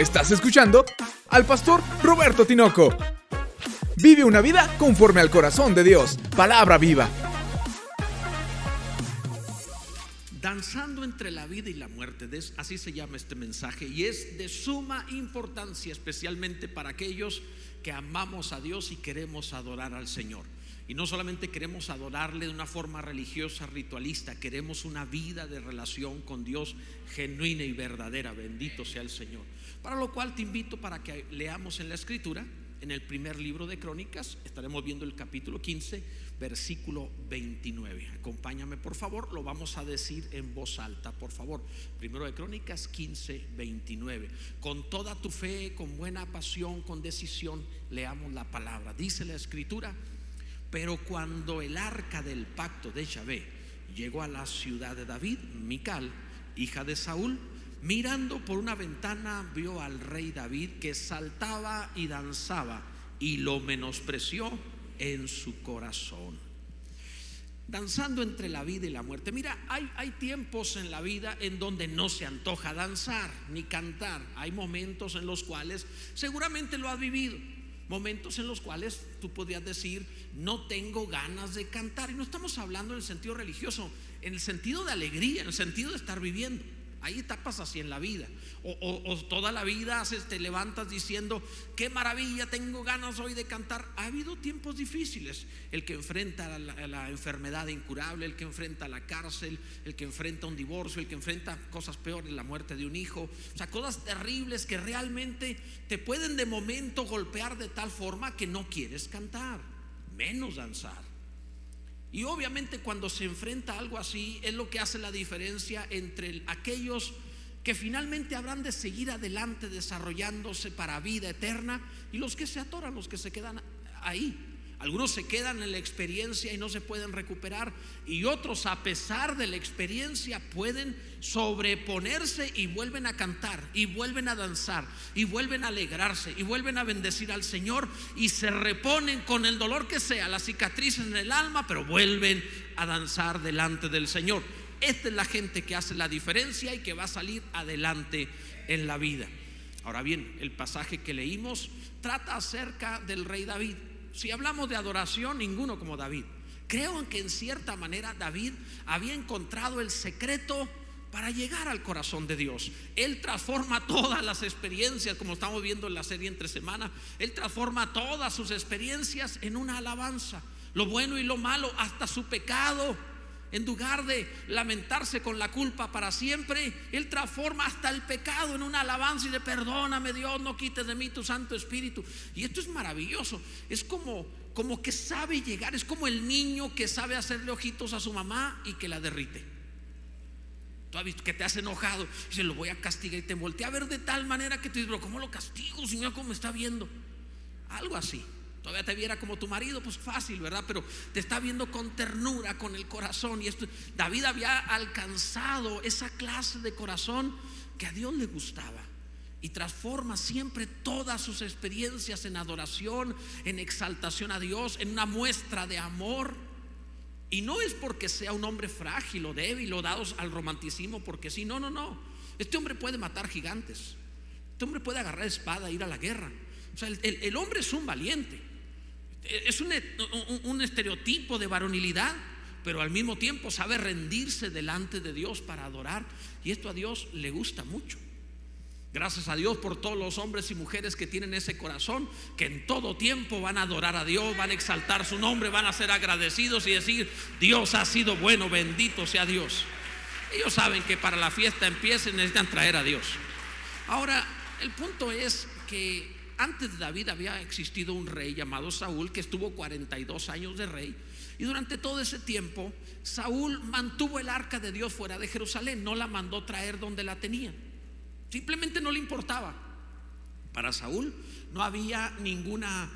Estás escuchando al pastor Roberto Tinoco. Vive una vida conforme al corazón de Dios. Palabra viva. Danzando entre la vida y la muerte, así se llama este mensaje, y es de suma importancia, especialmente para aquellos que amamos a Dios y queremos adorar al Señor. Y no solamente queremos adorarle de una forma religiosa, ritualista, queremos una vida de relación con Dios genuina y verdadera. Bendito sea el Señor. Para lo cual te invito para que leamos en la Escritura, en el primer libro de Crónicas, estaremos viendo el capítulo 15, versículo 29. Acompáñame, por favor, lo vamos a decir en voz alta, por favor. Primero de Crónicas 15, 29. Con toda tu fe, con buena pasión, con decisión, leamos la palabra. Dice la Escritura, pero cuando el arca del pacto de Yahvé llegó a la ciudad de David, Mical, hija de Saúl, mirando por una ventana vio al rey David que saltaba y danzaba y lo menospreció en su corazón. Danzando entre la vida y la muerte. Mira, hay, hay tiempos en la vida en donde no se antoja danzar ni cantar. Hay momentos en los cuales seguramente lo has vivido. Momentos en los cuales tú podrías decir, no tengo ganas de cantar. Y no estamos hablando en el sentido religioso, en el sentido de alegría, en el sentido de estar viviendo. Hay etapas así en la vida. O, o- toda la vida haces, te levantas diciendo, qué maravilla, tengo ganas hoy de cantar. Ha habido tiempos difíciles. El que enfrenta la enfermedad incurable, el que enfrenta la cárcel, el que enfrenta un divorcio, el que enfrenta cosas peores, la muerte de un hijo. O sea, cosas terribles que realmente te pueden de momento golpear de tal forma que no quieres cantar, menos danzar. Y obviamente cuando se enfrenta a algo así es lo que hace la diferencia entre el- aquellos que finalmente habrán de seguir adelante desarrollándose para vida eterna y los que se atoran, los que se quedan ahí. Algunos se quedan en la experiencia y no se pueden recuperar y otros a pesar de la experiencia pueden sobreponerse y vuelven a cantar y vuelven a danzar y vuelven a alegrarse y vuelven a bendecir al Señor y se reponen con el dolor que sea, las cicatrices en el alma, pero vuelven a danzar delante del Señor. Esta es la gente que hace la diferencia y que va a salir adelante en la vida. Ahora bien, el pasaje que leímos trata acerca del rey David. Si hablamos de adoración, ninguno como David. Creo que en cierta manera David había encontrado el secreto para llegar al corazón de Dios. Él transforma todas las experiencias, como estamos viendo en la serie entre semana, Él transforma todas sus experiencias en una alabanza. Lo bueno y lo malo, hasta su pecado. En lugar de lamentarse con la culpa para siempre, Él transforma hasta el pecado en una alabanza y de perdóname Dios, no quites de mí tu Santo Espíritu. Y esto es maravilloso. Es como, como que sabe llegar, es como el niño que sabe hacerle ojitos a su mamá y que la derrite. Tú has visto que te has enojado y se lo voy a castigar y te voltea a ver de tal manera que tú dices, pero ¿cómo lo castigo? Si mira cómo me está viendo. Algo así. Todavía te viera como tu marido, pues fácil, ¿verdad? Pero te está viendo con ternura, con el corazón. Y esto, David había alcanzado esa clase de corazón que a Dios le gustaba. Y transforma siempre todas sus experiencias en adoración, en exaltación a Dios, en una muestra de amor. Y no es porque sea un hombre frágil o débil o dados al romanticismo, porque sí, no, no, no. Este hombre puede matar gigantes. Este hombre puede agarrar espada e ir a la guerra. O sea, el, el- el hombre es un valiente. Es un, un- estereotipo de varonilidad, pero al mismo tiempo sabe rendirse delante de Dios para adorar. Y esto a Dios le gusta mucho. Gracias a Dios por todos los hombres y mujeres que tienen ese corazón, que en todo tiempo van a adorar a Dios, van a exaltar su nombre, van a ser agradecidos y decir, Dios ha sido bueno, bendito sea Dios. Ellos saben que para la fiesta empiece necesitan traer a Dios. Ahora, el punto es que antes de David había existido un rey llamado Saúl que estuvo 42 años de rey. Y durante todo ese tiempo, Saúl mantuvo el arca de Dios fuera de Jerusalén, no la mandó traer donde la tenían. Simplemente no le importaba. Para Saúl no había ninguna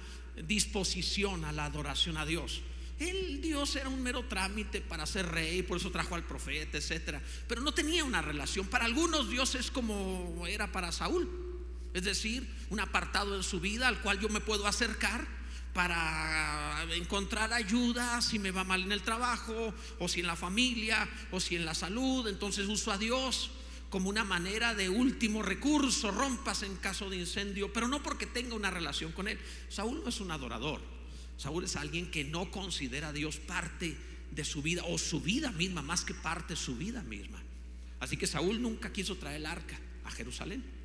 disposición a la adoración a Dios. El Dios era un mero trámite para ser rey, por eso trajo al profeta, etcétera. Pero no tenía una relación. Para algunos Dios es como era para Saúl. Es decir, un apartado en su vida al cual yo me puedo acercar para encontrar ayuda si me va mal en el trabajo, o si en la familia, o si en la salud. Entonces uso a Dios como una manera de último recurso, rompas en caso de incendio, pero no porque tenga una relación con él. Saúl no es un adorador. Saúl es alguien que no considera a Dios parte de su vida o su vida misma, más que parte de su vida misma. Así que Saúl nunca quiso traer el arca a Jerusalén.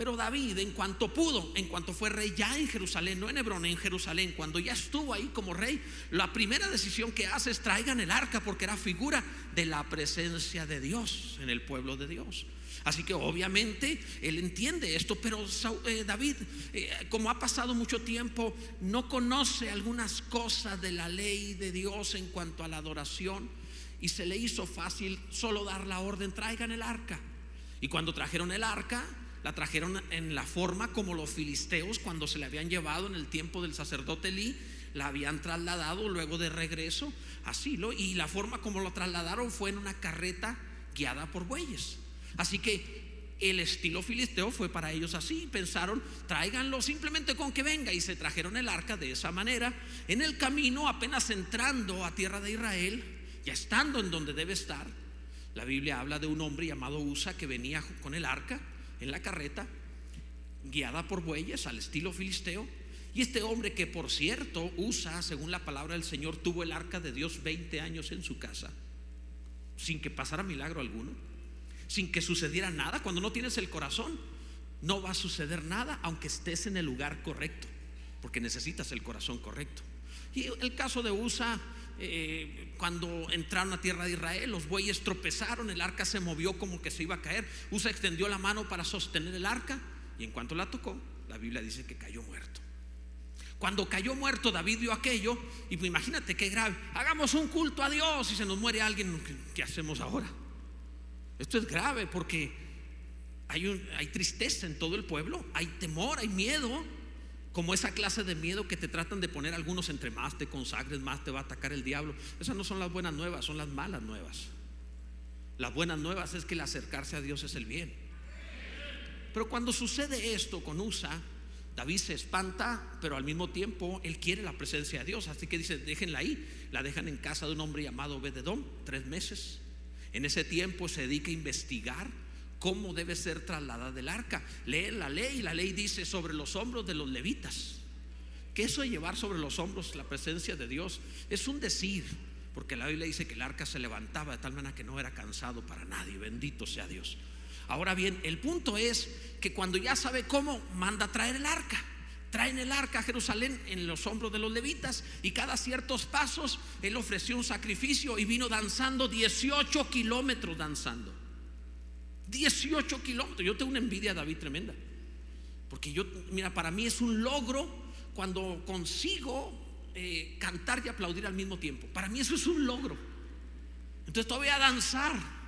Pero David, en cuanto pudo, en cuanto fue rey ya en Jerusalén, no en Hebrón, en Jerusalén, cuando ya estuvo ahí como rey, la primera decisión que hace es traigan el arca porque era figura de la presencia de Dios en el pueblo de Dios. Así que obviamente él entiende esto, pero eh, David, eh, como ha pasado mucho tiempo, no conoce algunas cosas de la ley de Dios en cuanto a la adoración y se le hizo fácil solo dar la orden, traigan el arca. Y cuando trajeron el arca, la trajeron en la forma como los filisteos cuando se le habían llevado en el tiempo del sacerdote Elí, la habían trasladado luego de regreso, así lo, y la forma como lo trasladaron fue en una carreta guiada por bueyes. Así que el estilo filisteo fue para ellos así. Pensaron, tráiganlo simplemente con que venga. Y se trajeron el arca de esa manera. En el camino, apenas entrando a tierra de Israel, ya estando en donde debe estar, la Biblia habla de un hombre llamado Usa que venía con el arca en la carreta, guiada por bueyes al estilo filisteo. Y este hombre que por cierto usa, según la palabra del Señor, tuvo el arca de Dios 20 años en su casa, sin que pasara milagro alguno, sin que sucediera nada. Cuando no tienes el corazón, no va a suceder nada aunque estés en el lugar correcto, porque necesitas el corazón correcto. Y el caso de Usa, eh, cuando entraron a tierra de Israel, los bueyes tropezaron, el arca se movió como que se iba a caer. Usa extendió la mano para sostener el arca y en cuanto la tocó, la Biblia dice que cayó muerto. Cuando cayó muerto, David vio aquello y pues imagínate qué grave. Hagamos un culto a Dios y se nos muere alguien, ¿qué, hacemos ahora? Esto es grave porque hay, hay tristeza en todo el pueblo, hay temor, hay miedo como esa clase de miedo que te tratan de poner algunos entre más te consagres, más te va a atacar el diablo. Esas no son las buenas nuevas, son las malas nuevas. Las buenas nuevas es que el acercarse a Dios es el bien. Pero cuando sucede esto con Usa, David se espanta, pero al mismo tiempo él quiere la presencia de Dios. Así que dice, déjenla ahí. La dejan en casa de un hombre llamado Bededón, tres meses. En ese tiempo se dedica a investigar cómo debe ser trasladada del arca. Lee la ley y la ley dice sobre los hombros de los levitas. Que eso de llevar sobre los hombros la presencia de Dios es un decir, porque la Biblia dice que el arca se levantaba de tal manera que no era cansado para nadie, bendito sea Dios. Ahora bien, el punto es que cuando ya sabe cómo, manda a traer el arca. Traen el arca a Jerusalén en los hombros de los levitas y cada ciertos pasos él ofreció un sacrificio y vino danzando 18 kilómetros danzando. 18 kilómetros. Yo tengo una envidia a David tremenda. Porque yo, mira, para mí es un logro cuando consigo eh, cantar y aplaudir al mismo tiempo. Para mí eso es un logro. Entonces todavía danzar.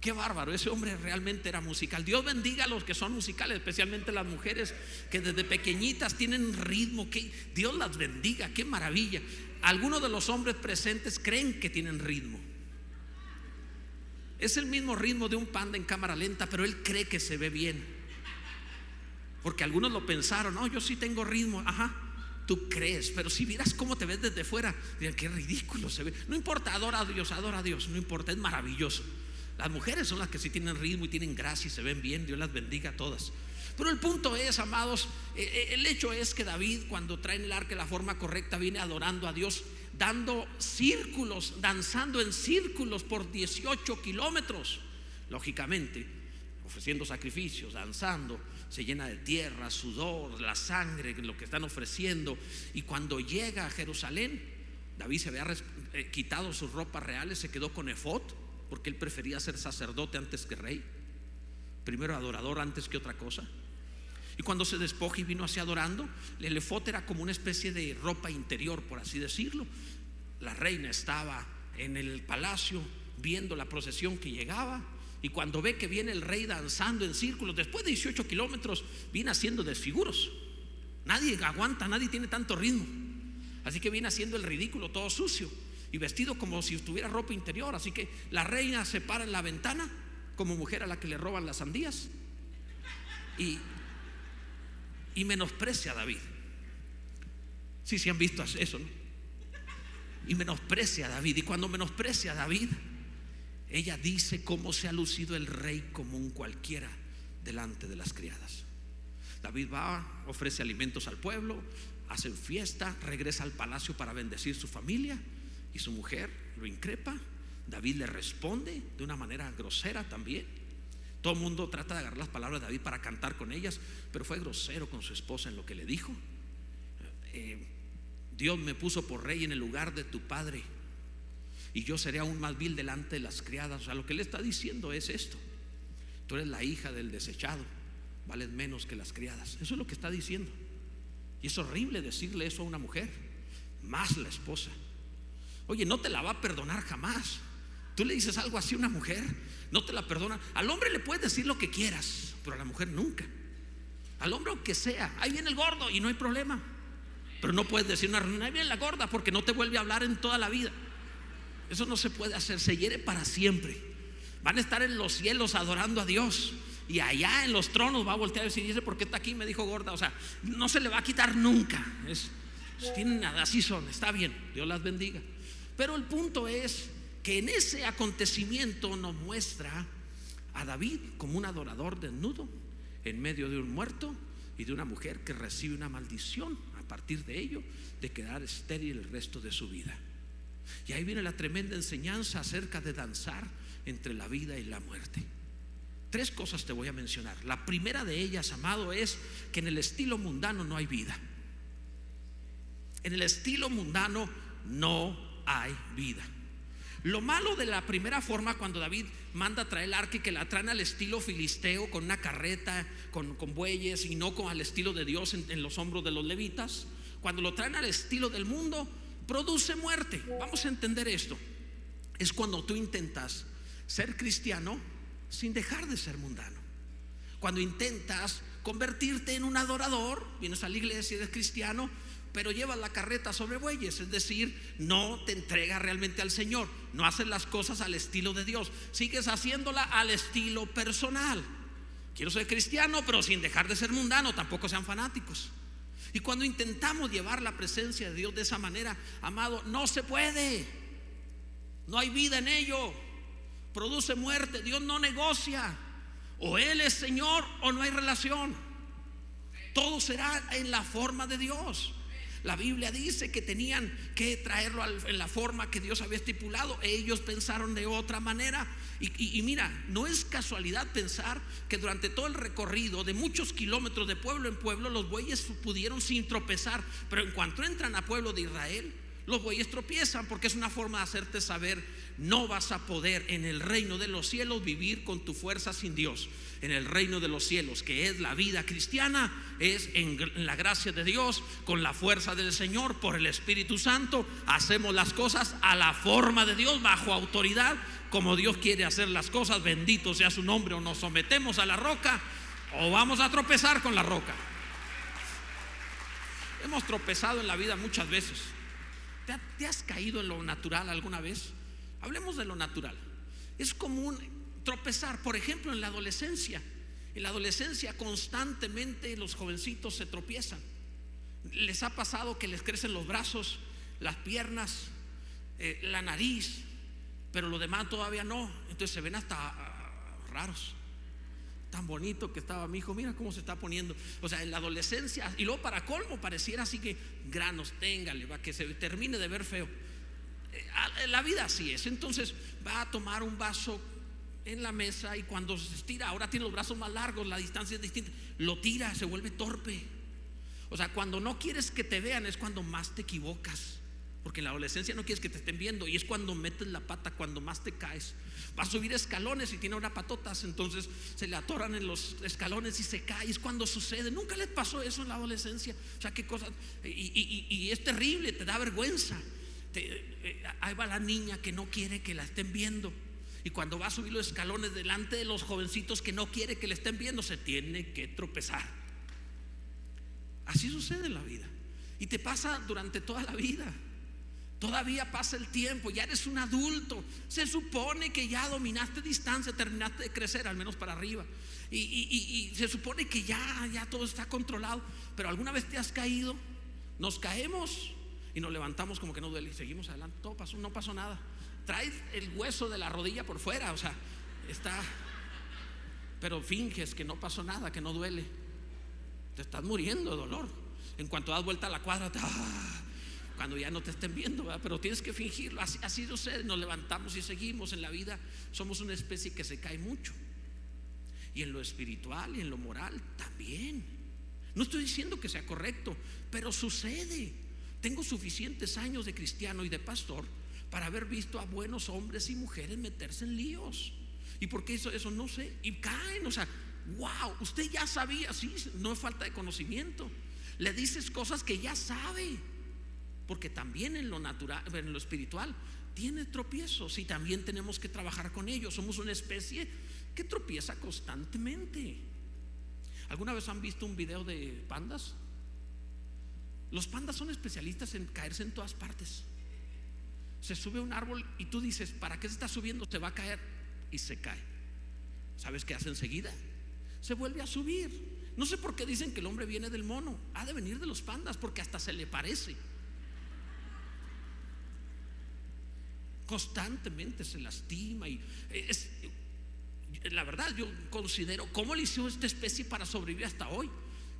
Qué bárbaro, ese hombre realmente era musical. Dios bendiga a los que son musicales, especialmente las mujeres que desde pequeñitas tienen ritmo. Que Dios las bendiga, qué maravilla. Algunos de los hombres presentes creen que tienen ritmo. Es el mismo ritmo de un panda en cámara lenta, pero él cree que se ve bien. Porque algunos lo pensaron, no, yo sí tengo ritmo, ajá, tú crees, pero si vieras cómo te ves desde fuera, dirán, qué ridículo se ve. No importa, adora a Dios, adora a Dios, no importa, es maravilloso. Las mujeres son las que sí tienen ritmo y tienen gracia y se ven bien, Dios las bendiga a todas. Pero el punto es, amados, eh, eh, el hecho es que David cuando trae el arca de la forma correcta viene adorando a Dios dando círculos, danzando en círculos por 18 kilómetros. Lógicamente, ofreciendo sacrificios, danzando, se llena de tierra, sudor, la sangre, lo que están ofreciendo. Y cuando llega a Jerusalén, David se había eh, quitado sus ropas reales, se quedó con efod, porque él prefería ser sacerdote antes que rey. Primero adorador antes que otra cosa. Y cuando se despoja y vino hacia adorando, el efod era como una especie de ropa interior, por así decirlo. La reina estaba en el palacio viendo la procesión que llegaba. Y cuando ve que viene el rey danzando en círculos, después de 18 kilómetros, viene haciendo desfiguros. Nadie aguanta, nadie tiene tanto ritmo. Así que viene haciendo el ridículo, todo sucio y vestido como si tuviera ropa interior. Así que la reina se para en la ventana, como mujer a la que le roban las sandías, y y menosprecia a David. Sí, sí han visto eso, ¿no? Y menosprecia a David. Y cuando menosprecia a David, ella dice cómo se ha lucido el rey como un cualquiera delante de las criadas. David va, ofrece alimentos al pueblo, hacen fiesta, regresa al palacio para bendecir su familia y su mujer lo increpa. David le responde de una manera grosera también. Todo el mundo trata de agarrar las palabras de David para cantar con ellas, pero fue grosero con su esposa en lo que le dijo. Eh, Dios me puso por rey en el lugar de tu padre y yo seré aún más vil delante de las criadas. O sea, lo que le está diciendo es esto. Tú eres la hija del desechado, vales menos que las criadas. Eso es lo que está diciendo. Y es horrible decirle eso a una mujer, más la esposa. Oye, no te la va a perdonar jamás. Tú le dices algo así a una mujer, no te la perdona. Al hombre le puedes decir lo que quieras, pero a la mujer nunca. Al hombre aunque sea, ahí viene el gordo y no hay problema. Pero no puedes decir una reunión, ahí viene la gorda porque no te vuelve a hablar en toda la vida. Eso no se puede hacer, se hiere para siempre. Van a estar en los cielos adorando a Dios. Y allá en los tronos va a voltear y decir, ¿y por qué está aquí? Me dijo gorda. O sea, no se le va a quitar nunca. Es, tienen nada, así son, está bien, Dios las bendiga. Pero el punto es que en ese acontecimiento nos muestra a David como un adorador desnudo en medio de un muerto y de una mujer que recibe una maldición a partir de ello de quedar estéril el resto de su vida. Y ahí viene la tremenda enseñanza acerca de danzar entre la vida y la muerte. Tres cosas te voy a mencionar. La primera de ellas, amado, es que en el estilo mundano no hay vida. En el estilo mundano no hay vida. Lo malo de la primera forma, cuando David manda a traer el arca y que la traen al estilo filisteo, con una carreta, con, bueyes y no con al estilo de Dios en, los hombros de los levitas, cuando lo traen al estilo del mundo, produce muerte. Vamos a entender esto. Es cuando tú intentas ser cristiano sin dejar de ser mundano. Cuando intentas convertirte en un adorador, vienes a la iglesia y eres cristiano, pero llevas la carreta sobre bueyes, es decir, no te entregas realmente al Señor, no haces las cosas al estilo de Dios, sigues haciéndola al estilo personal. Quiero ser cristiano, pero sin dejar de ser mundano, tampoco sean fanáticos. Y cuando intentamos llevar la presencia de Dios de esa manera, amado, no se puede. No hay vida en ello. Produce muerte. Dios no negocia. O Él es Señor o no hay relación. Todo será en la forma de Dios. La Biblia dice que tenían que traerlo en la forma que Dios había estipulado. Ellos pensaron de otra manera. Y, mira, no es casualidad pensar que durante todo el recorrido de muchos kilómetros de pueblo en pueblo, los bueyes pudieron sin tropezar. Pero en cuanto entran a pueblo de Israel, los bueyes tropiezan porque es una forma de hacerte saber, no vas a poder en el reino de los cielos vivir con tu fuerza sin Dios en el reino de los cielos, que es la vida cristiana, es en la gracia de Dios, con la fuerza del Señor, por el Espíritu Santo, hacemos las cosas a la forma de Dios, bajo autoridad, como Dios quiere hacer las cosas, bendito sea su nombre, o nos sometemos a la roca, o vamos a tropezar con la roca. Hemos tropezado en la vida muchas veces. ¿Te, has caído en lo natural alguna vez? Hablemos de lo natural. Es común tropezar, por ejemplo, en la adolescencia. En la adolescencia constantemente los jovencitos se tropiezan. Les ha pasado que les crecen los brazos, las piernas, eh, la nariz, pero lo demás todavía no. Entonces se ven hasta ah, raros. Tan bonito que estaba mi hijo, mira cómo se está poniendo. O sea, en la adolescencia, y luego para colmo, pareciera así que granos, téngale, va que se termine de ver feo. Eh, la vida así es. Entonces va a tomar un vaso en la mesa y cuando se estira, ahora tiene los brazos más largos, la distancia es distinta, lo tira, se vuelve torpe. O sea, cuando no quieres que te vean es cuando más te equivocas. Porque en la adolescencia no quieres que te estén viendo y es cuando metes la pata, cuando más te caes. Va a subir escalones y tiene una patotas, entonces se le atoran en los escalones y se cae. Es cuando sucede. Nunca les pasó eso en la adolescencia. O sea, qué cosas. Y, es terrible, te da vergüenza. Eh, ahí va la niña que no quiere que la estén viendo. Y cuando va a subir los escalones delante de los jovencitos que no quiere que le estén viendo, se tiene que tropezar. Así sucede en la vida. Y te pasa durante toda la vida. Todavía pasa el tiempo, ya eres un adulto. Se supone que ya dominaste distancia, terminaste de crecer, al menos para arriba. Y, se supone que ya, ya todo está controlado. Pero alguna vez te has caído, nos caemos y nos levantamos como que no duele y seguimos adelante. Todo pasó, no pasó nada. Trae el hueso de la rodilla por fuera, o sea, está, pero finges que no pasó nada, que no duele. Te estás muriendo de dolor. En cuanto das vuelta a la cuadra, ¡ah! cuando ya no te estén viendo, pero tienes que fingirlo. Así, así sucede, nos levantamos y seguimos en la vida. Somos una especie que se cae mucho. Y en lo espiritual y en lo moral también. No estoy diciendo que sea correcto, pero sucede. Tengo suficientes años de cristiano y de pastor para haber visto a buenos hombres y mujeres meterse en líos. ¿Y por qué eso? Eso no sé. Y caen, o sea, wow, usted ya sabía, sí, no es falta de conocimiento. Le dices cosas que ya sabe. Porque también en lo natural, en lo espiritual, tiene tropiezos y también tenemos que trabajar con ellos. Somos una especie que tropieza constantemente. ¿Alguna vez han visto un video de pandas? Los pandas son especialistas en caerse en todas partes. Se sube a un árbol y tú dices, ¿para qué se está subiendo? Se va a caer y se cae. ¿Sabes qué hace enseguida? Se vuelve a subir. No sé por qué dicen que el hombre viene del mono. Ha de venir de los pandas porque hasta se le parece. Constantemente se lastima y es, la verdad yo considero cómo le hizo esta especie para sobrevivir hasta hoy.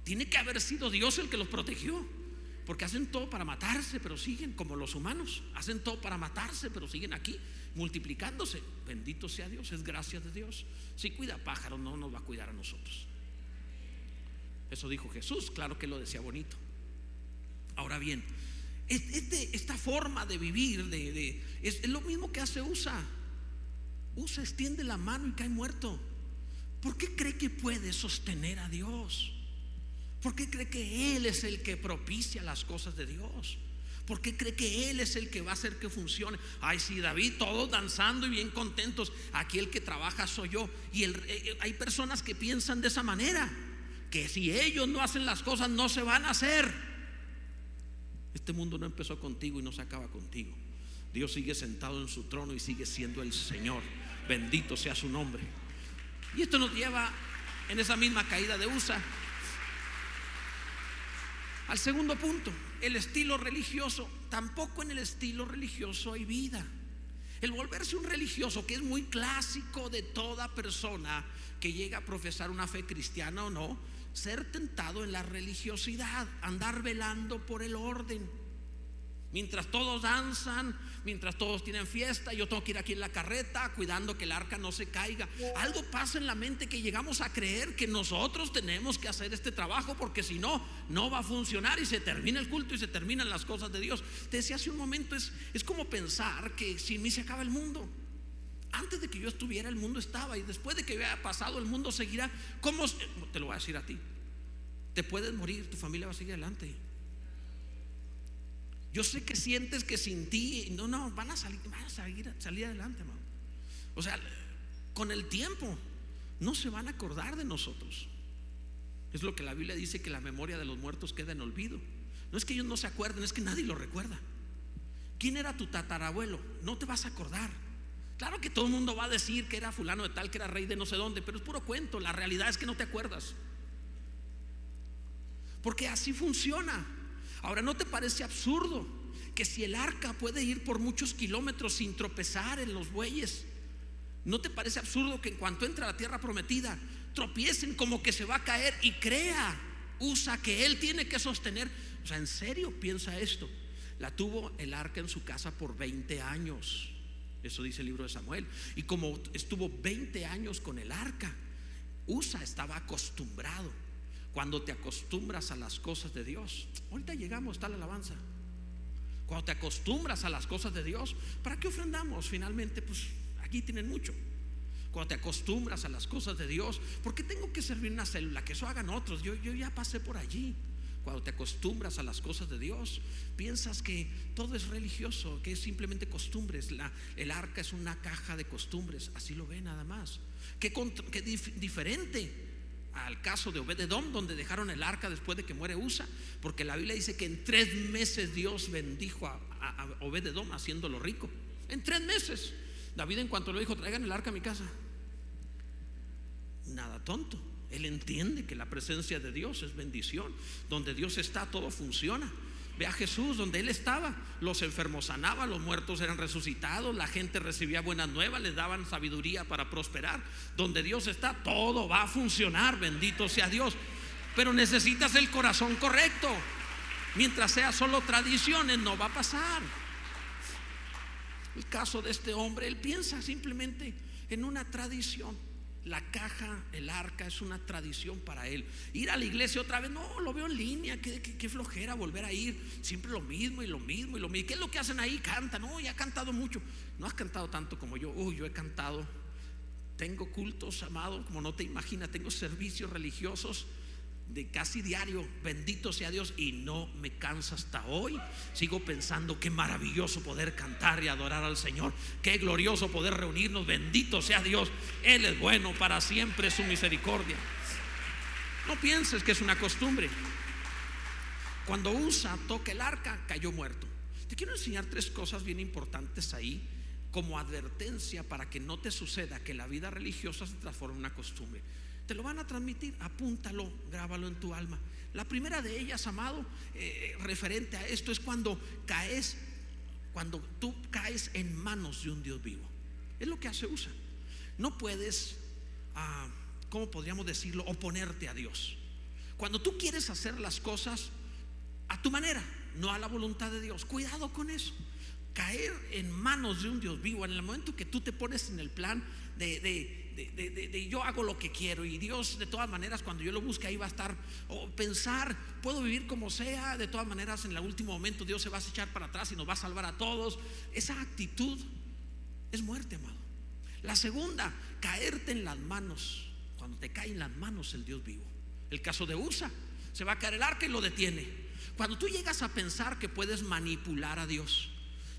Tiene que haber sido Dios el que los protegió. Porque hacen todo para matarse, pero siguen como los humanos. Hacen todo para matarse, pero siguen aquí, multiplicándose. Bendito sea Dios, es gracia de Dios. Si cuida pájaros, no nos va a cuidar a nosotros. Eso dijo Jesús, claro que lo decía bonito. Ahora bien, esta forma de vivir de, es, es, lo mismo que hace USA. USA extiende la mano y cae muerto. ¿Por qué cree que puede sostener a Dios? ¿Por qué cree que Él es el que propicia las cosas de Dios? ¿Por qué cree que Él es el que va a hacer que funcione? Ay, sí, David, todos danzando y bien contentos. Aquí el que trabaja soy yo. Y el, eh, hay personas que piensan de esa manera, que si ellos no hacen las cosas, no se van a hacer. Este mundo no empezó contigo y no se acaba contigo. Dios sigue sentado en su trono y sigue siendo el Señor. Bendito sea su nombre. Y esto nos lleva en esa misma caída de USA al segundo punto, el estilo religioso. Tampoco en el estilo religioso hay vida. El volverse un religioso, que es muy clásico de toda persona que llega a profesar una fe cristiana o no, ser tentado en la religiosidad, andar velando por el orden. Mientras todos danzan, mientras todos tienen fiesta, yo tengo que ir aquí en la carreta cuidando que el arca no se caiga. Algo pasa en la mente que llegamos a creer que nosotros tenemos que hacer este trabajo porque si no, no va a funcionar y se termina el culto y se terminan las cosas de Dios. Te decía hace un momento, es, es como pensar que sin mí se acaba el mundo. Antes de que yo estuviera, el mundo estaba y después de que haya pasado, el mundo seguirá. ¿Cómo? Te lo voy a decir a ti. Te puedes morir, tu familia va a seguir adelante. Yo sé que sientes que sin ti, no, no, van a salir, van a salir, salir adelante, hermano. O sea, con el tiempo no se van a acordar de nosotros. Es lo que la Biblia dice que la memoria de los muertos queda en olvido. No es que ellos no se acuerden, es que nadie lo recuerda. ¿Quién era tu tatarabuelo? No te vas a acordar. Claro que todo el mundo va a decir que era fulano de tal, que era rey de no sé dónde, pero es puro cuento. La realidad es que no te acuerdas. Porque así funciona. Ahora, ¿no te parece absurdo que si el arca puede ir por muchos kilómetros sin tropezar en los bueyes, ¿no te parece absurdo que en cuanto entra a la tierra prometida, tropiecen como que se va a caer y crea, usa que él tiene que sostener? O sea, ¿en serio piensa esto? La tuvo el arca en su casa por 20 años. Eso dice el libro de Samuel. Y como estuvo 20 años con el arca, Usa estaba acostumbrado cuando te acostumbras a las cosas de Dios. Ahorita llegamos, está la alabanza. Cuando te acostumbras a las cosas de Dios, ¿para qué ofrendamos? Finalmente, pues aquí tienen mucho. Cuando te acostumbras a las cosas de Dios, ¿por qué tengo que servir una célula? Que eso hagan otros. Yo, yo ya pasé por allí. Cuando te acostumbras a las cosas de Dios, piensas que todo es religioso, que es simplemente costumbres. El arca es una caja de costumbres, así lo ve nada más. Qué, qué dif, diferente al caso de Obededom, donde dejaron el arca después de que muere Usa, porque la Biblia dice que en tres meses Dios bendijo a, Obededom haciéndolo rico. En tres meses. David en cuanto lo dijo, traigan el arca a mi casa. Nada tonto. Él entiende que la presencia de Dios es bendición. Donde Dios está, todo funciona. Ve a Jesús donde él estaba. Los enfermos sanaban, los muertos eran resucitados, la gente recibía buenas nuevas, les daban sabiduría para prosperar. Donde Dios está, todo va a funcionar, bendito sea Dios. Pero necesitas el corazón correcto. Mientras sea solo tradiciones, no va a pasar. El caso de este hombre, él piensa simplemente en una tradición. La caja, el arca es una tradición para él. Ir a la iglesia otra vez, no, lo veo en línea, qué, flojera volver a ir. Siempre lo mismo y lo mismo y lo mismo. ¿Qué es lo que hacen ahí? Cantan, no, ya ha cantado mucho. No has cantado tanto como yo. Uy, yo he cantado. Tengo cultos, amado, como no te imaginas. Tengo servicios religiosos de casi diario, bendito sea Dios, y no me cansa hasta hoy. Sigo pensando qué maravilloso poder cantar y adorar al Señor, qué glorioso poder reunirnos, bendito sea Dios, Él es bueno, para siempre su misericordia. No pienses que es una costumbre. Cuando Usa toca el arca, cayó muerto. Te quiero enseñar tres cosas bien importantes ahí como advertencia para que no te suceda que la vida religiosa se transforme en una costumbre. Te lo van a transmitir, apúntalo, grábalo en tu alma. La primera de ellas, amado, eh, referente a esto, es cuando caes, cuando tú caes en manos de un Dios vivo. Es lo que hace USA. No puedes, ah, ¿cómo podríamos decirlo?, oponerte a Dios. Cuando tú quieres hacer las cosas a tu manera, no a la voluntad de Dios, cuidado con eso caer en manos de un Dios vivo, en el momento que tú te pones en el plan de, de, yo hago lo que quiero y Dios de todas maneras cuando yo lo busque ahí va a estar, o pensar, puedo vivir como sea, de todas maneras en el último momento Dios se va a echar para atrás y nos va a salvar a todos. Esa actitud es muerte, amado. La segunda, caerte en las manos, cuando te cae en las manos el Dios vivo. El caso de Usa, se va a caer el arca y lo detiene. Cuando tú llegas a pensar que puedes manipular a Dios,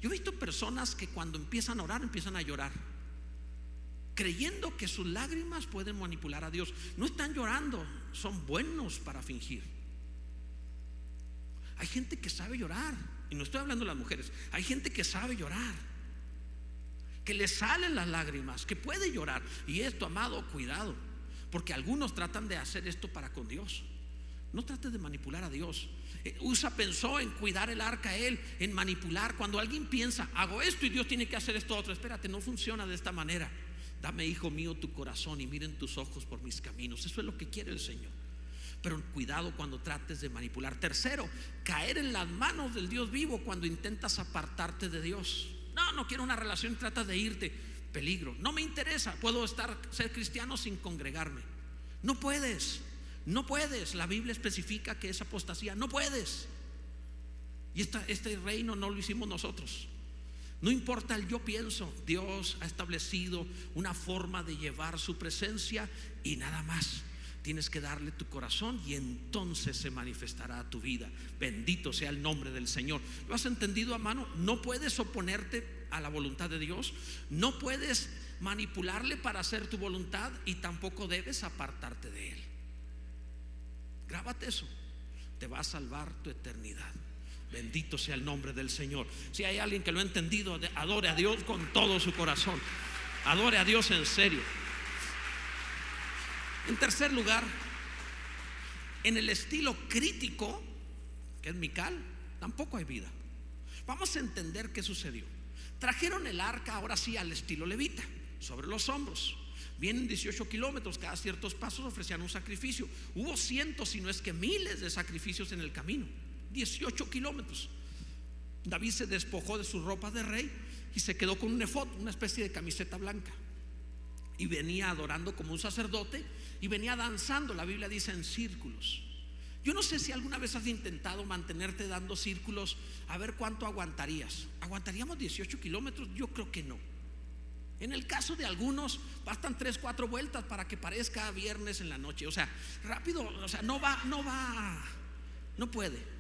yo he visto personas que cuando empiezan a orar empiezan a llorar creyendo que sus lágrimas pueden manipular a Dios. No están llorando, son buenos para fingir. Hay gente que sabe llorar, y no estoy hablando de las mujeres, hay gente que sabe llorar, que le salen las lágrimas, que puede llorar. Y esto, amado, cuidado, porque algunos tratan de hacer esto para con Dios. No trates de manipular a Dios. Eh, Usa pensó en cuidar el arca a él, en manipular. Cuando alguien piensa, hago esto y Dios tiene que hacer esto otro, espérate, no funciona de esta manera. Dame, hijo mío, tu corazón y miren tus ojos por mis caminos. Eso es lo que quiere el Señor. Pero cuidado cuando trates de manipular. Tercero, caer en las manos del Dios vivo cuando intentas apartarte de Dios. No, no quiero una relación, trata de irte. Peligro. No me interesa. Puedo estar ser cristiano sin congregarme. No puedes. No puedes. La Biblia especifica que es apostasía. No puedes. Y este reino no lo hicimos nosotros. No importa el yo pienso, Dios ha establecido una forma de llevar su presencia y nada más. Tienes que darle tu corazón y entonces se manifestará tu vida. Bendito sea el nombre del Señor. ¿Lo has entendido, a mano? No puedes oponerte a la voluntad de Dios. No puedes manipularle para hacer tu voluntad y tampoco debes apartarte de Él. Grábate eso. Te va a salvar tu eternidad. Bendito sea el nombre del Señor. Si hay alguien que lo ha entendido, adore a Dios con todo su corazón. Adore a Dios en serio. En tercer lugar, en el estilo crítico, que es Mical, tampoco hay vida. Vamos a entender qué sucedió. Trajeron el arca ahora sí al estilo levita, sobre los hombros. Vienen 18 kilómetros, cada ciertos pasos ofrecían un sacrificio. Hubo cientos, si no es que miles de sacrificios en el camino. 18 kilómetros. David se despojó de su ropa de rey y se quedó con un efod, una especie de camiseta blanca. Y venía adorando como un sacerdote y venía danzando, la Biblia dice, en círculos. Yo no sé si alguna vez has intentado mantenerte dando círculos a ver cuánto aguantarías. ¿Aguantaríamos 18 kilómetros? Yo creo que no. En el caso de algunos, bastan 3, 4 vueltas para que parezca viernes en la noche. O sea, rápido, o sea, no va, no va, no puede.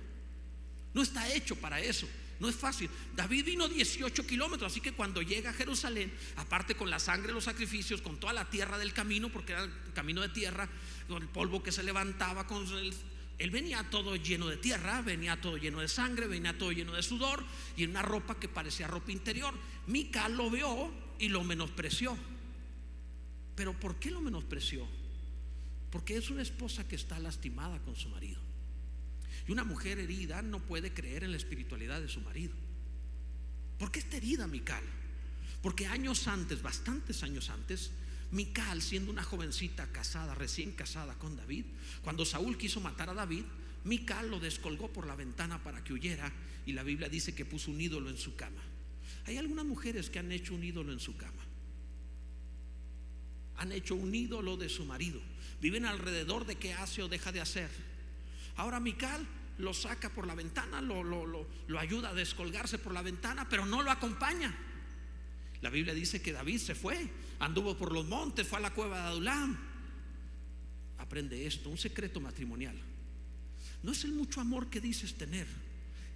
No está hecho para eso. No es fácil. David vino 18 kilómetros, así que cuando llega a Jerusalén, aparte con la sangre los sacrificios, con toda la tierra del camino, porque era el camino de tierra, con el polvo que se levantaba, con él venía todo lleno de tierra, venía todo lleno de sangre, venía todo lleno de sudor y en una ropa que parecía ropa interior. Mica lo vio y lo menospreció. Pero ¿por qué lo menospreció? Porque es una esposa que está lastimada con su marido. Y una mujer herida no puede creer en la espiritualidad de su marido. ¿Por qué está herida Mical? Porque años antes, bastantes años antes, Mical, siendo una jovencita casada, recién casada con David, cuando Saúl quiso matar a David, Mical lo descolgó por la ventana para que huyera y la Biblia dice que puso un ídolo en su cama. Hay algunas mujeres que han hecho un ídolo en su cama. Han hecho un ídolo de su marido. Viven alrededor de qué hace o deja de hacer. Ahora Mical lo saca por la ventana, lo, lo, lo, ayuda a descolgarse por la ventana, pero no lo acompaña. La Biblia dice que David se fue, anduvo por los montes, fue a la cueva de Adulam. Aprende esto, un secreto matrimonial. No es el mucho amor que dices tener,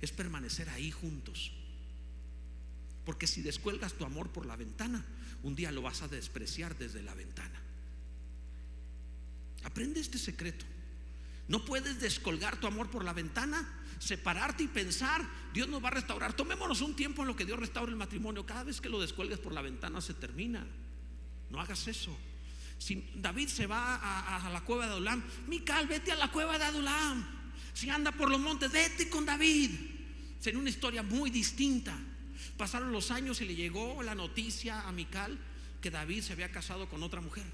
es permanecer ahí juntos. Porque si descuelgas tu amor por la ventana, un día lo vas a despreciar desde la ventana. Aprende este secreto. No puedes descolgar tu amor por la ventana, separarte y pensar, Dios nos va a restaurar. Tomémonos un tiempo en lo que Dios restaure el matrimonio. Cada vez que lo descuelgues por la ventana se termina. No hagas eso. Si David se va a, a la cueva de Adulam, Mical, vete a la cueva de Adulam. Si anda por los montes, vete con David. Sería una historia muy distinta. Pasaron los años y le llegó la noticia a Mical que David se había casado con otra mujer.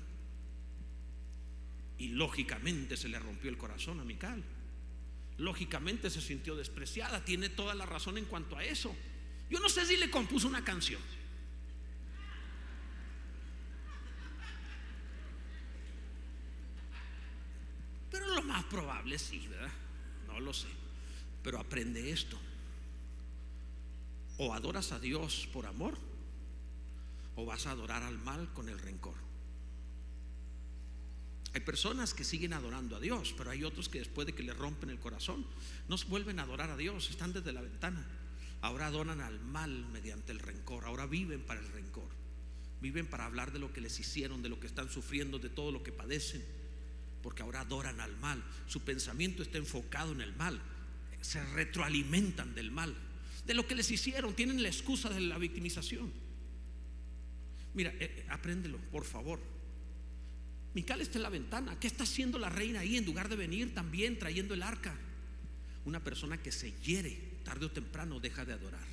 Y lógicamente se le rompió el corazón a Mical. Lógicamente se sintió despreciada. Tiene toda la razón en cuanto a eso. Yo no sé si le compuso una canción. Pero lo más probable sí, ¿verdad? No lo sé. Pero aprende esto. O adoras a Dios por amor, o vas a adorar al mal con el rencor. Hay personas que siguen adorando a Dios, pero hay otros que después de que le rompen el corazón, no vuelven a adorar a Dios, están desde la ventana. Ahora adoran al mal mediante el rencor, ahora viven para el rencor. Viven para hablar de lo que les hicieron, de lo que están sufriendo, de todo lo que padecen, porque ahora adoran al mal. Su pensamiento está enfocado en el mal, se retroalimentan del mal, de lo que les hicieron, tienen la excusa de la victimización. Mira, eh, apréndelo, por favor. Mical está en la ventana. ¿Qué está haciendo la reina ahí en lugar de venir también trayendo el arca? Una persona que se hiere tarde o temprano deja de adorar.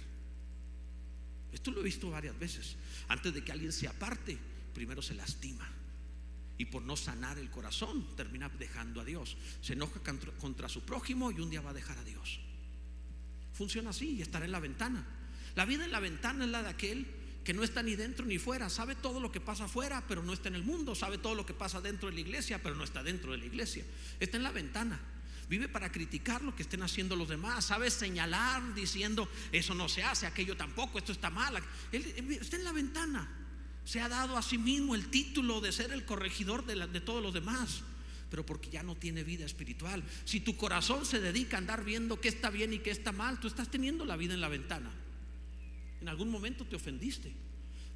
Esto lo he visto varias veces. Antes de que alguien se aparte, primero se lastima. Y por no sanar el corazón, termina dejando a Dios. Se enoja contra su prójimo y un día va a dejar a Dios. Funciona así y estará en la ventana. La vida en la ventana es la de aquel que no está ni dentro ni fuera, sabe todo lo que pasa afuera, pero no está en el mundo, sabe todo lo que pasa dentro de la iglesia, pero no está dentro de la iglesia, está en la ventana. Vive para criticar lo que estén haciendo los demás, sabe señalar diciendo, eso no se hace, aquello tampoco, esto está mal. Él está en la ventana. Se ha dado a sí mismo el título de ser el corregidor de, de todos los demás pero porque ya no tiene vida espiritual. Si tu corazón se dedica a andar viendo qué está bien y qué está mal, tú estás teniendo la vida en la ventana. En algún momento te ofendiste.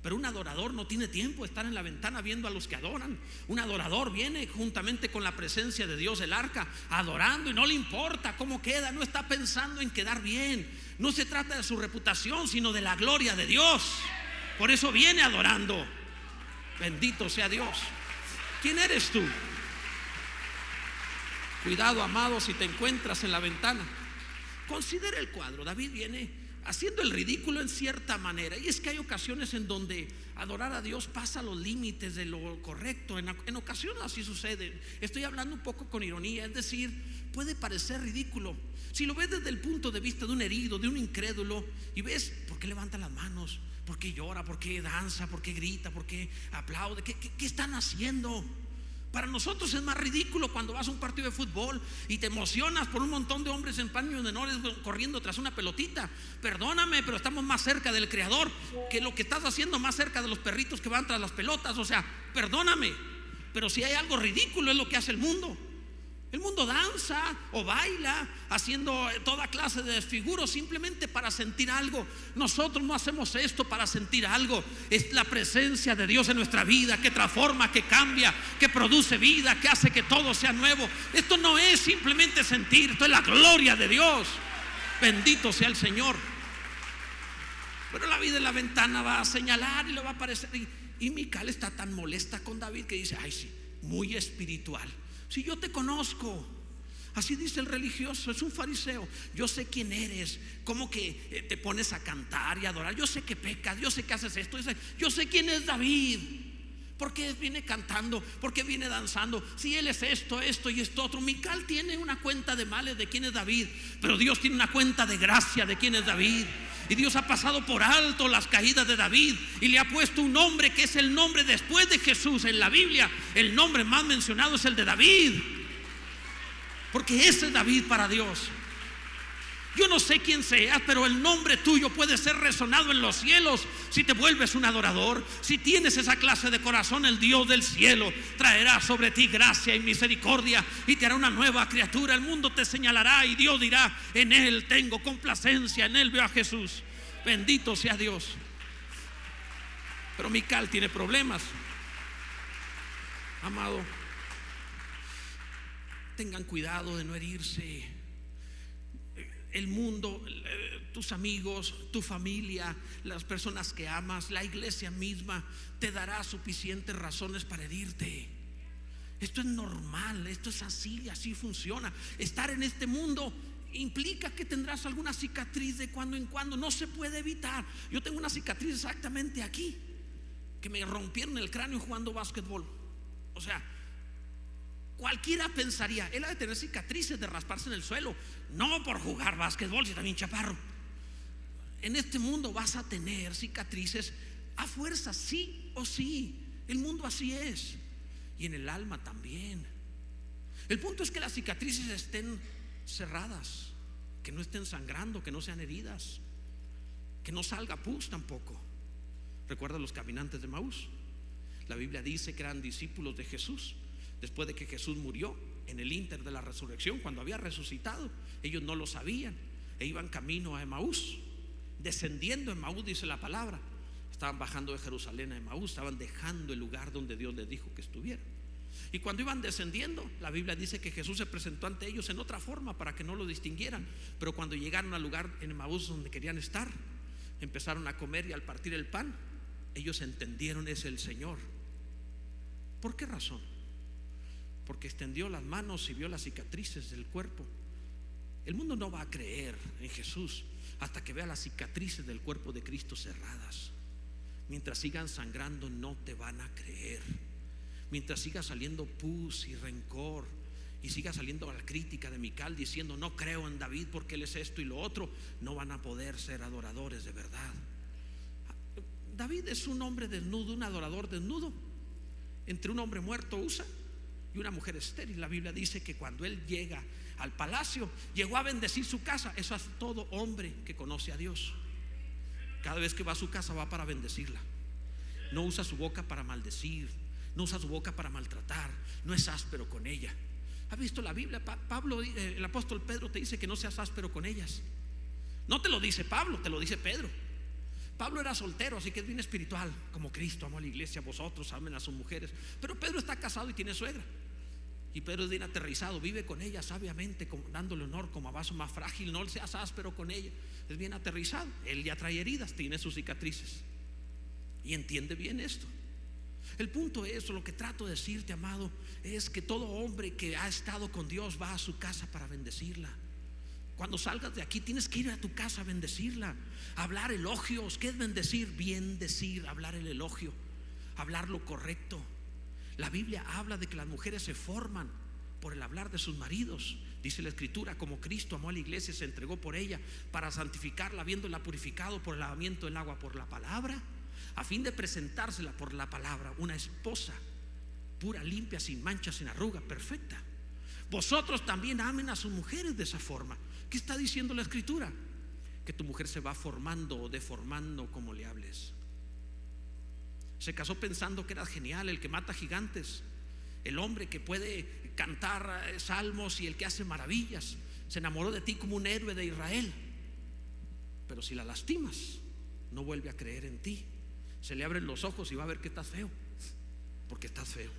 Pero un adorador no tiene tiempo de estar en la ventana viendo a los que adoran. Un adorador viene juntamente con la presencia de Dios, el arca, adorando y no le importa cómo queda, no está pensando en quedar bien. No se trata de su reputación, sino de la gloria de Dios. Por eso viene adorando. Bendito sea Dios. ¿Quién eres tú? Cuidado, amado, si te encuentras en la ventana. Considera el cuadro. David viene haciendo el ridículo en cierta manera. Y es que hay ocasiones en donde adorar a Dios pasa los límites de lo correcto. En, ocasiones así sucede. Estoy hablando un poco con ironía, es decir, puede parecer ridículo. Si lo ves desde el punto de vista de un herido, de un incrédulo, y ves por qué levanta las manos, por qué llora, por qué danza, por qué grita, por qué aplaude, qué están haciendo. Para nosotros es más ridículo cuando vas a un partido de fútbol y te emocionas por un montón de hombres en paños menores corriendo tras una pelotita. Perdóname, pero estamos más cerca del Creador que lo que estás haciendo más cerca de los perritos que van tras las pelotas. O sea, perdóname, pero si hay algo ridículo es lo que hace el mundo. El mundo danza o baila haciendo toda clase de desfiguros simplemente para sentir algo. Nosotros no hacemos esto para sentir algo. Es la presencia de Dios en nuestra vida que transforma, que cambia, que produce vida, que hace que todo sea nuevo. Esto no es simplemente sentir, esto es la gloria de Dios. Bendito sea el Señor. Pero la vida en la ventana va a señalar y le va a aparecer. Y, y Mical está tan molesta con David que dice, ay sí, muy espiritual. Si yo te conozco, Así dice el religioso, es un fariseo. Yo sé quién eres, cómo que eh, te pones a cantar y adorar. Yo sé que pecas, yo sé que haces esto. Yo sé quién es David. ¿Por qué viene cantando? ¿Por qué viene danzando? Si él es esto, esto y esto otro. Mical tiene una cuenta de males de quién es David, pero Dios tiene una cuenta de gracia de quién es David. Y Dios ha pasado por alto las caídas de David y le ha puesto un nombre que es el nombre después de Jesús en la Biblia. El nombre más mencionado es el de David. Porque ese es David para Dios. Yo no sé quién seas, pero el nombre tuyo puede ser resonado en los cielos si te vuelves un adorador. Si tienes esa clase de corazón, el Dios del cielo traerá sobre ti gracia y misericordia y te hará una nueva criatura. El mundo te señalará y Dios dirá, en Él tengo complacencia, en Él veo a Jesús. Bendito sea Dios. Pero Mical tiene problemas. Amado, tengan cuidado de no herirse. El mundo, tus amigos, tu familia, las personas que amas, la iglesia misma, te dará suficientes razones para herirte. Esto es normal, esto es así, así funciona. Estar en este mundo implica que tendrás alguna cicatriz de cuando en cuando, no se puede evitar. Yo tengo una cicatriz exactamente aquí, que me rompieron el cráneo jugando básquetbol. O sea, Cualquiera pensaría, él ha de tener cicatrices de rasparse en el suelo, no por jugar básquetbol, si también chaparro. En este mundo vas a tener cicatrices a fuerza, sí o sí. El mundo así es. Y en el alma también. El punto es que las cicatrices estén cerradas, que no estén sangrando, que no sean heridas, que no salga pus tampoco. ¿Recuerda los caminantes de Maús? La Biblia dice que eran discípulos de Jesús después de que Jesús murió en el inter de la resurrección, cuando había resucitado. Ellos no lo sabían e iban camino a Emaús, descendiendo a Emaús, dice la palabra. Estaban bajando de Jerusalén a Emaús, estaban dejando el lugar donde Dios les dijo que estuvieran. Y cuando iban descendiendo, la Biblia dice que Jesús se presentó ante ellos en otra forma para que no lo distinguieran. Pero cuando llegaron al lugar en Emaús donde querían estar, empezaron a comer y al partir el pan, ellos entendieron es el Señor. ¿Por qué razón? Porque extendió las manos y vio las cicatrices del cuerpo. El mundo no va a creer en Jesús hasta que vea las cicatrices del cuerpo de Cristo cerradas. Mientras sigan sangrando no te van a creer. Mientras siga saliendo pus y rencor y siga saliendo la crítica de Mical diciendo no creo en David porque él es esto y lo otro, no van a poder ser adoradores de verdad. David es un hombre desnudo, un adorador desnudo. Entre un hombre muerto usa y una mujer estéril. La Biblia dice que cuando él llega al palacio, llegó a bendecir su casa. Eso hace todo hombre que conoce a Dios. Cada vez que va a su casa va para bendecirla. No usa su boca para maldecir, no usa su boca para maltratar, no es áspero con ella. ¿Ha visto la Biblia? Pablo, eh, el apóstol Pedro te dice que no seas áspero con ellas. No te lo dice Pablo, te lo dice Pedro. Pablo era soltero, así que es bien espiritual, como Cristo amó a la iglesia, vosotros amen a sus mujeres. Pero Pedro está casado y tiene suegra. Y Pedro es bien aterrizado, vive con ella sabiamente, dándole honor como a vaso más frágil, no seas áspero con ella. Es bien aterrizado, él ya trae heridas, tiene sus cicatrices. Y entiende bien esto. El punto es, lo que trato de decirte, amado, es que todo hombre que ha estado con Dios va a su casa para bendecirla. Cuando salgas de aquí tienes que ir a tu casa a bendecirla, hablar elogios. ¿Qué es bendecir? Bien decir, hablar el elogio, hablar lo correcto. La Biblia habla de que las mujeres se forman por el hablar de sus maridos. Dice la escritura, como Cristo amó a la iglesia y se entregó por ella para santificarla, habiéndola purificado por el lavamiento del agua por la palabra, a fin de presentársela por la palabra, una esposa pura, limpia, sin mancha, sin arruga, perfecta. Vosotros también amen a sus mujeres de esa forma. ¿Qué está diciendo la escritura? Que tu mujer se va formando o deformando como le hables. Se casó pensando que era genial, el que mata gigantes, el hombre que puede cantar eh, salmos y el que hace maravillas. Se enamoró de ti como un héroe de Israel. Pero si la lastimas, no vuelve a creer en ti. Se le abren los ojos y va a ver que estás feo, porque estás feo.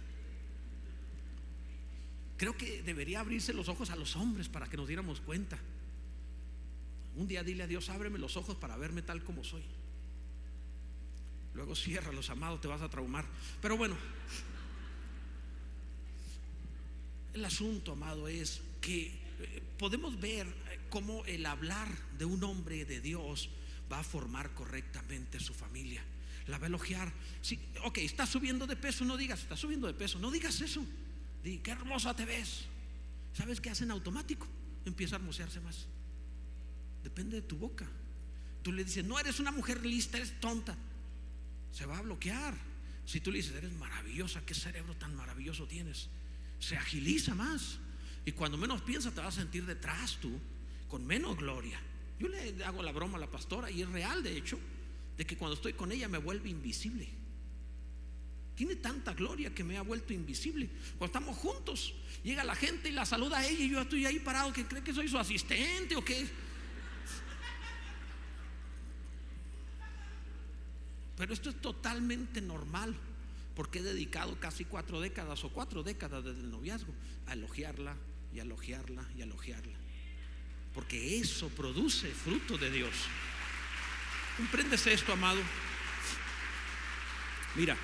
Creo que debería abrirse los ojos a los hombres para que nos diéramos cuenta. Un día dile a Dios, ábreme los ojos para verme tal como soy. Luego cierra los amados, te vas a traumar. Pero bueno, el asunto, amado, es que eh, podemos ver eh, cómo el hablar de un hombre de Dios va a formar correctamente su familia. La va a elogiar. Sí, ok, está subiendo de peso, no digas, está subiendo de peso, no digas eso. Di, qué hermosa te ves. ¿Sabes qué hacen automático? Empieza a hermosearse más. Depende de tu boca. Tú le dices, no eres una mujer lista, eres tonta. Se va a bloquear. Si tú le dices, eres maravillosa, qué cerebro tan maravilloso tienes, se agiliza más. Y cuando menos piensas, te vas a sentir detrás tú, con menos gloria. Yo le hago la broma a la pastora y es real, de hecho, de que cuando estoy con ella me vuelve invisible. Tiene tanta gloria que me ha vuelto invisible. Cuando estamos juntos, llega la gente y la saluda a ella y yo estoy ahí parado que cree que soy su asistente o qué. Pero esto es totalmente normal, porque he dedicado casi cuatro décadas o cuatro décadas desde el noviazgo a elogiarla y a elogiarla y a elogiarla. Porque eso produce fruto de Dios. ¿Comprendes esto, amado? Mira,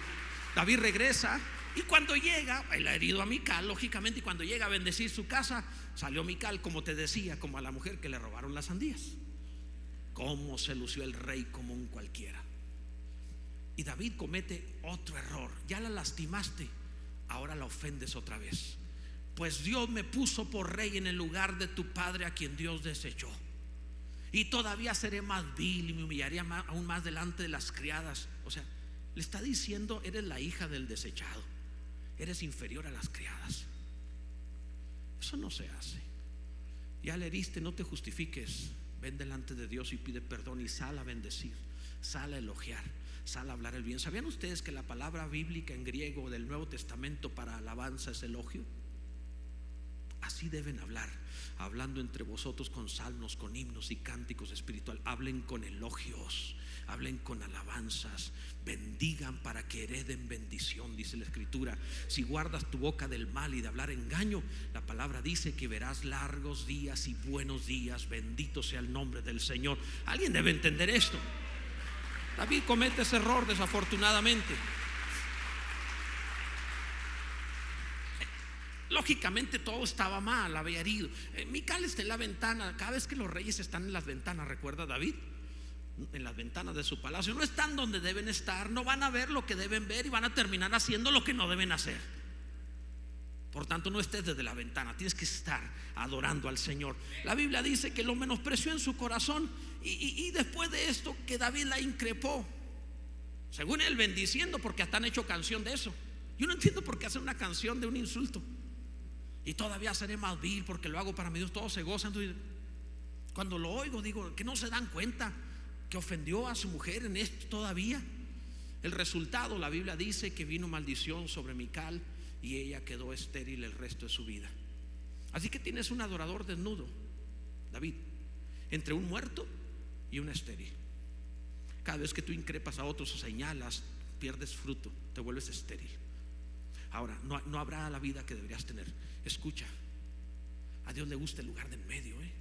David regresa y cuando llega, él ha herido a Mical, lógicamente, y cuando llega a bendecir su casa, salió Mical, como te decía, como a la mujer que le robaron las sandías. Cómo se lució el rey como un cualquiera. Y David comete otro error. Ya la lastimaste, ahora la ofendes otra vez. Pues Dios me puso por rey en el lugar de tu padre a quien Dios desechó. Y todavía seré más vil y me humillaría aún más delante de las criadas. O sea, le está diciendo, eres la hija del desechado. Eres inferior a las criadas. Eso no se hace. Ya le heriste, no te justifiques. Ven delante de Dios y pide perdón y sal a bendecir, sal a elogiar sale a hablar el bien. ¿Sabían ustedes que la palabra bíblica en griego del Nuevo Testamento para alabanza es elogio? Así deben hablar, hablando entre vosotros con salmos, con himnos y cánticos espiritual. Hablen con elogios, hablen con alabanzas, bendigan para que hereden bendición, dice la escritura. Si guardas tu boca del mal y de hablar engaño, la palabra dice que verás largos días y buenos días. Bendito sea el nombre del Señor. Alguien debe entender esto. David comete ese error desafortunadamente. Lógicamente todo estaba mal, había herido. Eh, Mical está en la ventana, cada vez que los reyes están en las ventanas, ¿recuerda David? En las ventanas de su palacio, no están donde deben estar, no van a ver lo que deben ver y van a terminar haciendo lo que no deben hacer. Por tanto, no estés desde la ventana, tienes que estar adorando al Señor. La Biblia dice que lo menospreció en su corazón y, después de esto que David la increpó. Según él bendiciendo, porque hasta han hecho canción de eso. Yo no entiendo por qué hacer una canción de un insulto. Y todavía seré más vil porque lo hago para mi Dios. Todos se gozan. Cuando lo oigo, digo que no se dan cuenta que ofendió a su mujer en esto todavía. El resultado, la Biblia dice que vino maldición sobre Mical y ella quedó estéril el resto de su vida. Así que tienes un adorador desnudo, David, entre un muerto y un estéril. Cada vez que tú increpas a otros o señalas, pierdes fruto, te vuelves estéril. Ahora, no, no habrá la vida que deberías tener. Escucha, a Dios le gusta el lugar de en medio. ¿eh?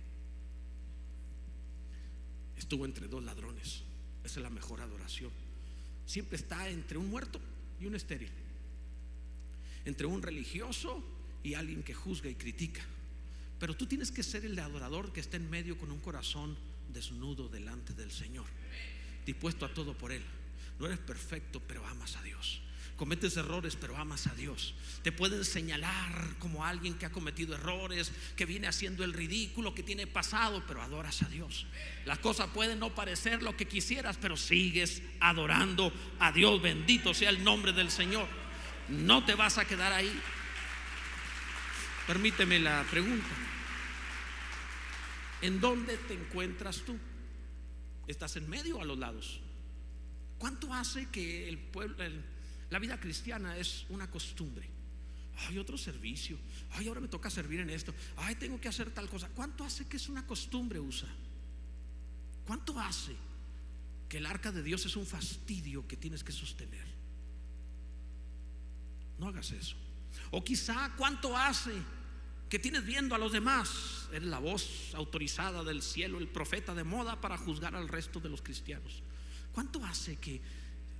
Estuvo entre dos ladrones. Esa es la mejor adoración. Siempre está entre un muerto y un estéril entre un religioso y alguien que juzga y critica. Pero tú tienes que ser el adorador que esté en medio con un corazón desnudo delante del Señor, dispuesto a todo por Él. No eres perfecto, pero amas a Dios. Cometes errores, pero amas a Dios. Te pueden señalar como alguien que ha cometido errores, que viene haciendo el ridículo, que tiene pasado, pero adoras a Dios. Las cosas pueden no parecer lo que quisieras, pero sigues adorando a Dios. Bendito sea el nombre del Señor. No te vas a quedar ahí. Permíteme la pregunta. ¿En dónde te encuentras tú? ¿Estás en medio o a los lados? ¿Cuánto hace que el pueblo, la vida cristiana es una costumbre? Hay otro servicio. Ay, ahora me toca servir en esto. Ay, tengo que hacer tal cosa. ¿Cuánto hace que es una costumbre, usa? ¿Cuánto hace que el arca de Dios es un fastidio que tienes que sostener? No hagas eso. O quizá cuánto hace que tienes viendo a los demás. Eres la voz autorizada del cielo, el profeta de moda para juzgar al resto de los cristianos. ¿Cuánto hace que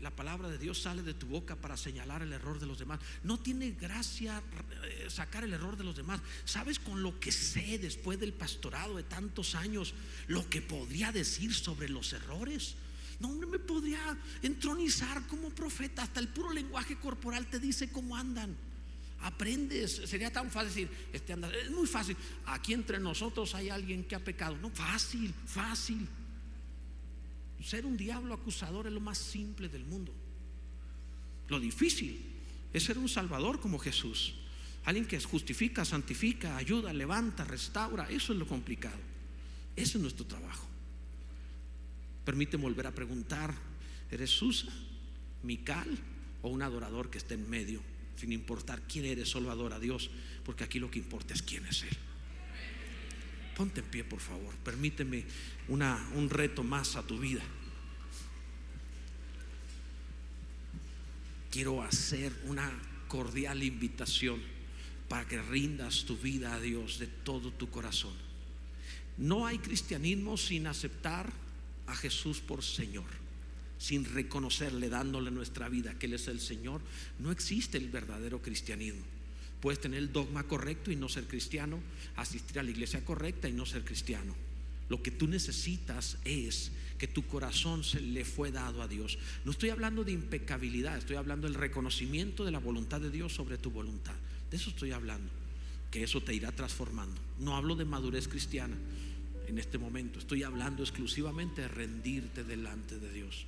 la palabra de Dios sale de tu boca para señalar el error de los demás. No tiene gracia eh, sacar el error de los demás. ¿Sabes con lo que sé después del pastorado de tantos años lo que podría decir sobre los errores? No, me podría entronizar como profeta. Hasta el puro lenguaje corporal te dice cómo andan. Aprendes. Sería tan fácil decir, este anda. Es muy fácil. Aquí entre nosotros hay alguien que ha pecado. No, fácil, fácil. Ser un diablo acusador es lo más simple del mundo. Lo difícil es ser un salvador como Jesús. Alguien que justifica, santifica, ayuda, levanta, restaura. Eso es lo complicado. Ese es nuestro trabajo. Permíteme volver a preguntar, ¿eres Susa, Mical o un adorador que está en medio? Sin importar quién eres, solo a Dios, porque aquí lo que importa es quién es Él. Ponte en pie, por favor. Permíteme una, un reto más a tu vida. Quiero hacer una cordial invitación para que rindas tu vida a Dios de todo tu corazón. No hay cristianismo sin aceptar a Jesús por Señor, sin reconocerle, dándole nuestra vida que Él es el Señor. No existe el verdadero cristianismo. Puedes tener el dogma correcto y no ser cristiano, asistir a la iglesia correcta y no ser cristiano. Lo que tú necesitas es que tu corazón se le fue dado a Dios. No estoy hablando de impecabilidad, estoy hablando del reconocimiento de la voluntad de Dios sobre tu voluntad. De eso estoy hablando, que eso te irá transformando. No hablo de madurez cristiana en este momento, estoy hablando exclusivamente de rendirte delante de Dios.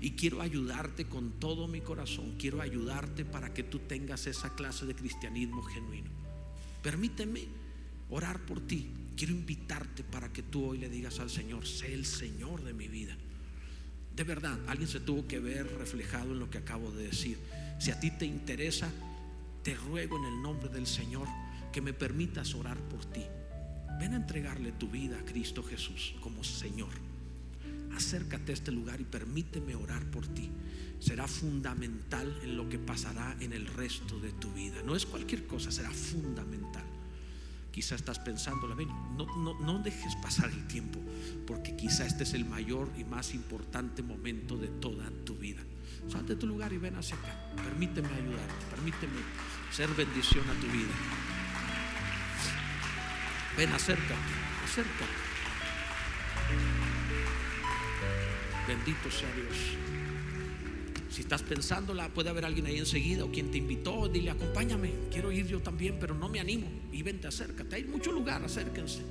Y quiero ayudarte con todo mi corazón, quiero ayudarte para que tú tengas esa clase de cristianismo genuino. Permíteme orar por ti. Quiero invitarte para que tú hoy le digas al Señor, sé el Señor de mi vida. De verdad, alguien se tuvo que ver reflejado en lo que acabo de decir. Si a ti te interesa, te ruego en el nombre del Señor que me permitas orar por ti. Ven a entregarle tu vida a Cristo Jesús como Señor. Acércate a este lugar y permíteme orar por ti. Será fundamental en lo que pasará en el resto de tu vida. No es cualquier cosa, será fundamental. Quizá estás pensando, no, no, no dejes pasar el tiempo, porque quizá este es el mayor y más importante momento de toda tu vida. Salte de tu lugar y ven hacia acá. Permíteme ayudarte, permíteme ser bendición a tu vida. Ven, acércate, acércate. Bendito sea Dios. Si estás pensándola, puede haber alguien ahí enseguida o quien te invitó, dile, acompáñame, quiero ir yo también, pero no me animo. Y vente, acércate, hay mucho lugar, acérquense.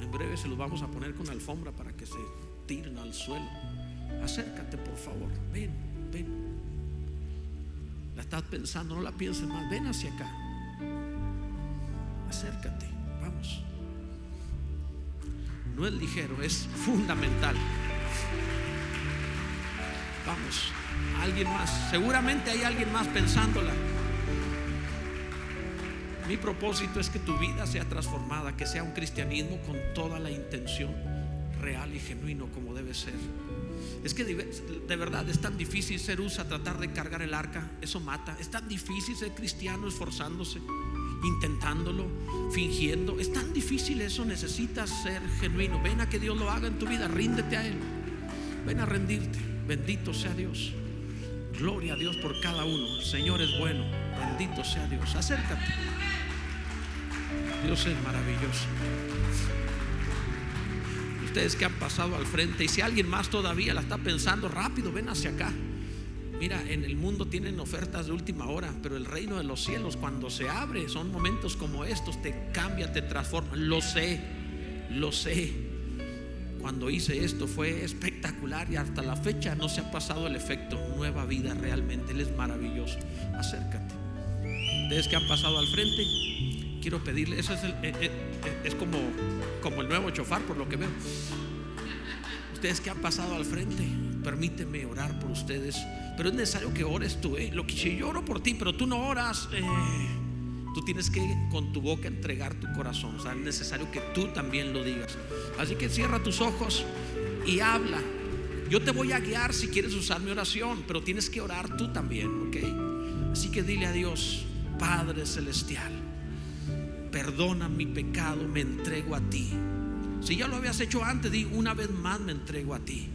En breve se los vamos a poner con alfombra para que se tiren al suelo. Acércate, por favor, ven, ven. La estás pensando, no la pienses más, ven hacia acá. Acércate, vamos. No es ligero, es fundamental. Vamos, alguien más. Seguramente hay alguien más pensándola. Mi propósito es que tu vida sea transformada, que sea un cristianismo con toda la intención real y genuino como debe ser. Es que de verdad es tan difícil ser usa, tratar de cargar el arca, eso mata. Es tan difícil ser cristiano esforzándose, intentándolo, fingiendo. Es tan difícil eso, necesitas ser genuino. Ven a que Dios lo haga en tu vida, ríndete a Él. Ven a rendirte. Bendito sea Dios. Gloria a Dios por cada uno. El Señor es bueno. Bendito sea Dios. Acércate. Dios es maravilloso. Ustedes que han pasado al frente y si alguien más todavía la está pensando, rápido, ven hacia acá. Mira, en el mundo tienen ofertas de última hora, pero el reino de los cielos cuando se abre son momentos como estos, te cambia, te transforma. Lo sé, lo sé cuando hice esto fue espectacular y hasta la fecha no se ha pasado el efecto. Nueva vida realmente, Él es maravilloso. Acércate. Ustedes que han pasado al frente, quiero pedirle, eso es, eh, eh, eh, es como, como el nuevo chofar por lo que veo. Ustedes que han pasado al frente, permíteme orar por ustedes, pero es necesario que ores tú. Lo que si yo oro por ti, pero tú no oras. Tú tienes que con tu boca entregar tu corazón. O sea, es necesario que tú también lo digas. Así que cierra tus ojos y habla. Yo te voy a guiar si quieres usar mi oración, pero tienes que orar tú también, ¿ok? Así que dile a Dios, Padre Celestial, perdona mi pecado, me entrego a ti. Si ya lo habías hecho antes, di una vez más me entrego a ti.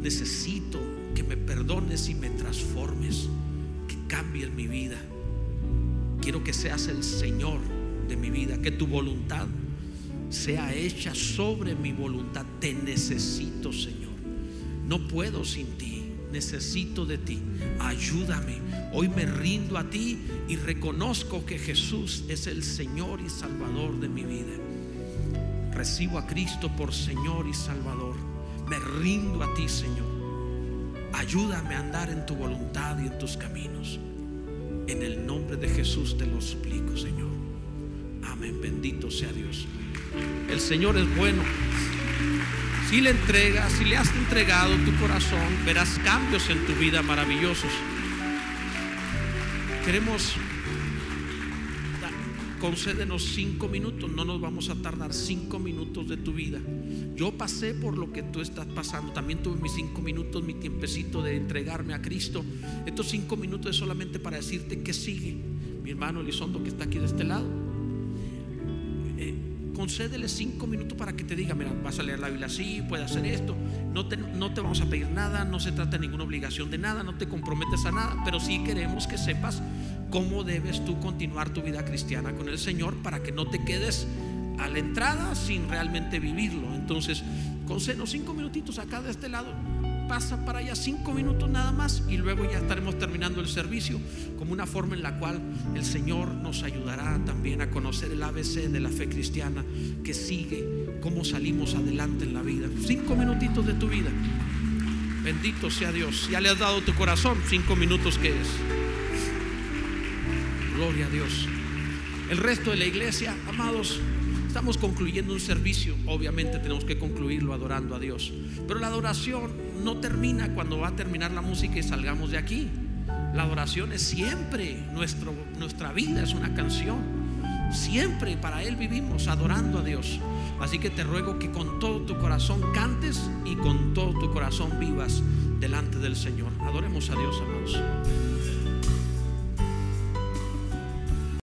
Necesito que me perdones y me transformes, que cambies mi vida. Quiero que seas el Señor de mi vida, que tu voluntad sea hecha sobre mi voluntad. Te necesito, Señor. No puedo sin ti. Necesito de ti. Ayúdame. Hoy me rindo a ti y reconozco que Jesús es el Señor y Salvador de mi vida. Recibo a Cristo por Señor y Salvador. Me rindo a ti, Señor. Ayúdame a andar en tu voluntad y en tus caminos. En el nombre de Jesús te lo suplico, Señor. Amén. Bendito sea Dios. El Señor es bueno. Si le entregas, si le has entregado tu corazón, verás cambios en tu vida maravillosos. Queremos concédenos cinco minutos, no nos vamos a tardar cinco minutos de tu vida. Yo pasé por lo que tú estás pasando, también tuve mis cinco minutos, mi tiempecito de entregarme a Cristo. Estos cinco minutos es solamente para decirte que sigue. Mi hermano Elizondo que está aquí de este lado, eh, concédele cinco minutos para que te diga, mira, vas a leer la Biblia así, puedes hacer esto. No te, no te vamos a pedir nada, no se trata de ninguna obligación de nada, no te comprometes a nada, pero sí queremos que sepas cómo debes tú continuar tu vida cristiana con el Señor para que no te quedes a la entrada sin realmente vivirlo. Entonces, concédenos cinco minutitos acá de este lado, pasa para allá cinco minutos nada más y luego ya estaremos terminando el servicio como una forma en la cual el Señor nos ayudará también a conocer el ABC de la fe cristiana que sigue, cómo salimos adelante en la vida. Cinco minutitos de tu vida. Bendito sea Dios. Ya le has dado tu corazón, cinco minutos que es. Gloria a Dios. El resto de la iglesia, amados, estamos concluyendo un servicio. Obviamente tenemos que concluirlo adorando a Dios. Pero la adoración no termina cuando va a terminar la música y salgamos de aquí. La adoración es siempre. Nuestro, nuestra vida es una canción. Siempre para Él vivimos adorando a Dios. Así que te ruego que con todo tu corazón cantes y con todo tu corazón vivas delante del Señor. Adoremos a Dios, amados.